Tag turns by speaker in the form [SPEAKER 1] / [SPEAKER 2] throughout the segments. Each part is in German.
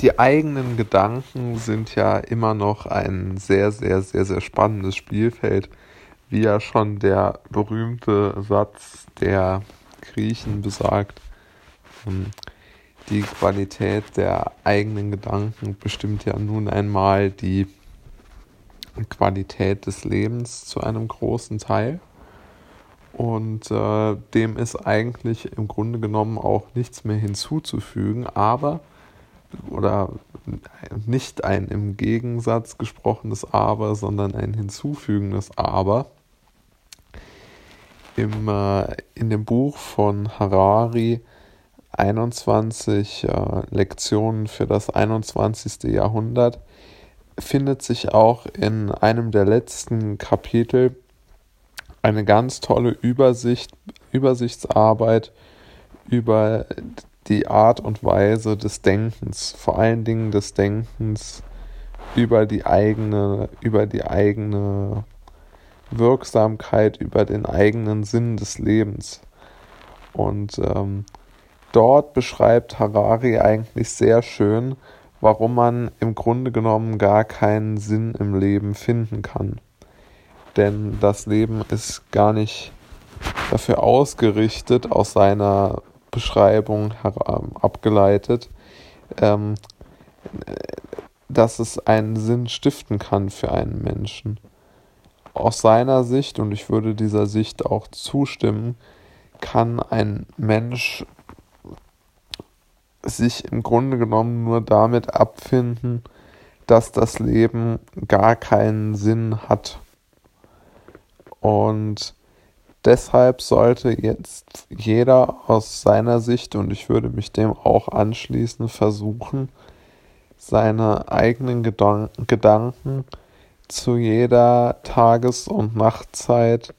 [SPEAKER 1] die eigenen Gedanken sind ja immer noch ein sehr, sehr, sehr, sehr spannendes Spielfeld, wie ja schon der berühmte Satz der Griechen besagt. Ähm, die Qualität der eigenen Gedanken bestimmt ja nun einmal die Qualität des Lebens zu einem großen Teil. Und äh, dem ist eigentlich im Grunde genommen auch nichts mehr hinzuzufügen, aber oder nicht ein im Gegensatz gesprochenes Aber, sondern ein hinzufügendes Aber. Im, äh, in dem Buch von Harari 21 äh, Lektionen für das 21. Jahrhundert findet sich auch in einem der letzten Kapitel eine ganz tolle Übersicht, Übersichtsarbeit über die Art und Weise des Denkens, vor allen Dingen des Denkens über die eigene, über die eigene Wirksamkeit, über den eigenen Sinn des Lebens. Und ähm, dort beschreibt Harari eigentlich sehr schön, warum man im Grunde genommen gar keinen Sinn im Leben finden kann. Denn das Leben ist gar nicht dafür ausgerichtet, aus seiner Beschreibung abgeleitet, ähm, dass es einen Sinn stiften kann für einen Menschen. Aus seiner Sicht, und ich würde dieser Sicht auch zustimmen, kann ein Mensch sich im Grunde genommen nur damit abfinden, dass das Leben gar keinen Sinn hat. Und deshalb sollte jetzt jeder aus seiner Sicht, und ich würde mich dem auch anschließen, versuchen, seine eigenen Gedan Gedanken zu jeder Tages- und Nachtzeit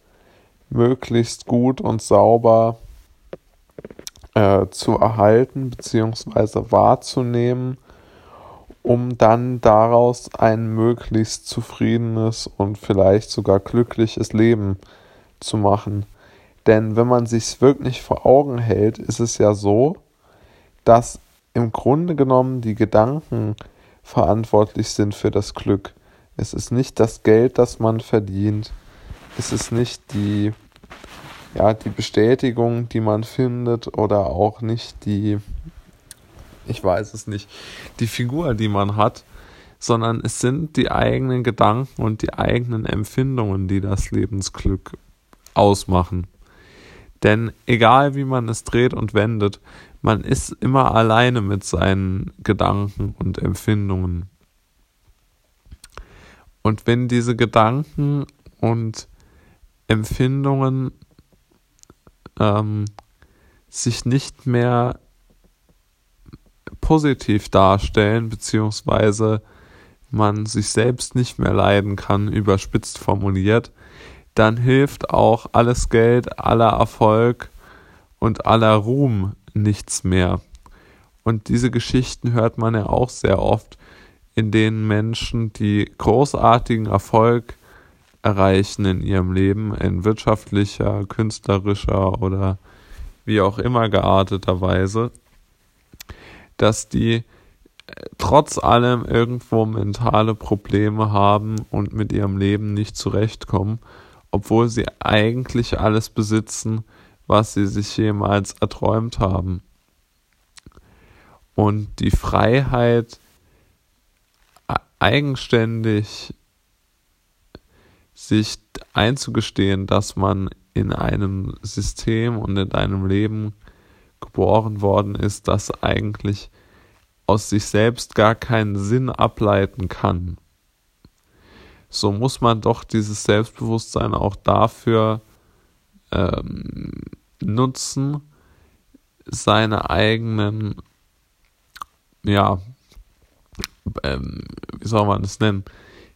[SPEAKER 1] möglichst gut und sauber äh, zu erhalten bzw. wahrzunehmen, um dann daraus ein möglichst zufriedenes und vielleicht sogar glückliches Leben zu machen. Denn wenn man sich wirklich vor Augen hält, ist es ja so, dass im Grunde genommen die Gedanken verantwortlich sind für das Glück. Es ist nicht das Geld, das man verdient. Es ist nicht die ja, die Bestätigung, die man findet oder auch nicht die, ich weiß es nicht, die Figur, die man hat, sondern es sind die eigenen Gedanken und die eigenen Empfindungen, die das Lebensglück ausmachen. Denn egal wie man es dreht und wendet, man ist immer alleine mit seinen Gedanken und Empfindungen. Und wenn diese Gedanken und Empfindungen ähm, sich nicht mehr positiv darstellen, beziehungsweise man sich selbst nicht mehr leiden kann, überspitzt formuliert, dann hilft auch alles Geld, aller Erfolg und aller Ruhm nichts mehr. Und diese Geschichten hört man ja auch sehr oft, in denen Menschen, die großartigen Erfolg erreichen in ihrem Leben in wirtschaftlicher, künstlerischer oder wie auch immer gearteter Weise, dass die äh, trotz allem irgendwo mentale Probleme haben und mit ihrem Leben nicht zurechtkommen, obwohl sie eigentlich alles besitzen, was sie sich jemals erträumt haben. Und die Freiheit, eigenständig sich einzugestehen, dass man in einem System und in einem Leben geboren worden ist, das eigentlich aus sich selbst gar keinen Sinn ableiten kann. So muss man doch dieses Selbstbewusstsein auch dafür ähm, nutzen, seine eigenen, ja, ähm, wie soll man es nennen,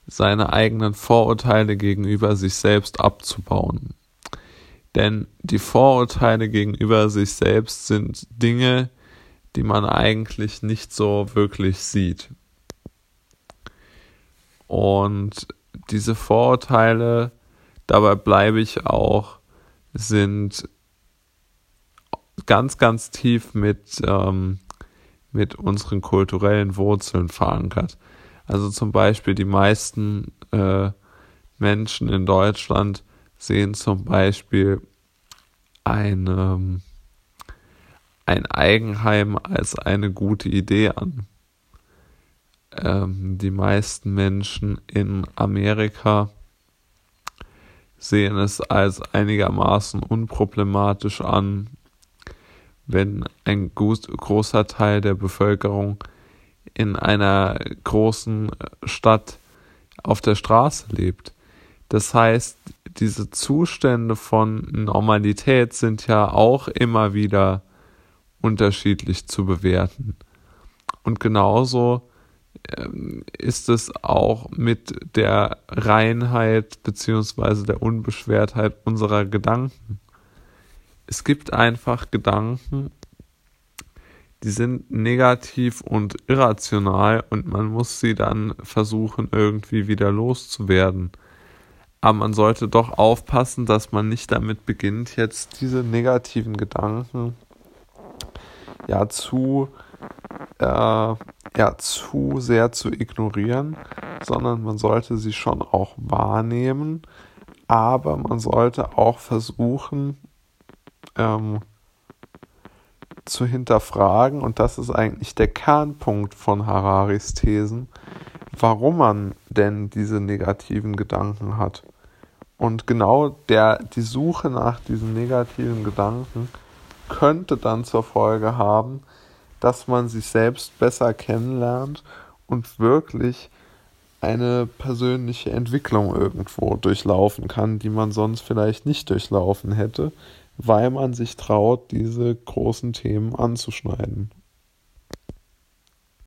[SPEAKER 1] seine eigenen Vorurteile gegenüber sich selbst abzubauen. Denn die Vorurteile gegenüber sich selbst sind Dinge, die man eigentlich nicht so wirklich sieht. Und diese Vorurteile, dabei bleibe ich auch, sind ganz, ganz tief mit, ähm, mit unseren kulturellen Wurzeln verankert. Also zum Beispiel die meisten äh, Menschen in Deutschland sehen zum Beispiel eine, ein Eigenheim als eine gute Idee an. Ähm, die meisten Menschen in Amerika sehen es als einigermaßen unproblematisch an, wenn ein großer Teil der Bevölkerung in einer großen Stadt auf der Straße lebt. Das heißt, diese Zustände von Normalität sind ja auch immer wieder unterschiedlich zu bewerten. Und genauso ist es auch mit der Reinheit beziehungsweise der Unbeschwertheit unserer Gedanken. Es gibt einfach Gedanken, die sind negativ und irrational und man muss sie dann versuchen irgendwie wieder loszuwerden. Aber man sollte doch aufpassen, dass man nicht damit beginnt, jetzt diese negativen Gedanken ja zu äh, ja zu sehr zu ignorieren, sondern man sollte sie schon auch wahrnehmen, aber man sollte auch versuchen ähm, zu hinterfragen, und das ist eigentlich der Kernpunkt von Hararis Thesen, warum man denn diese negativen Gedanken hat. Und genau der, die Suche nach diesen negativen Gedanken könnte dann zur Folge haben, dass man sich selbst besser kennenlernt und wirklich eine persönliche Entwicklung irgendwo durchlaufen kann, die man sonst vielleicht nicht durchlaufen hätte, weil man sich traut, diese großen Themen anzuschneiden.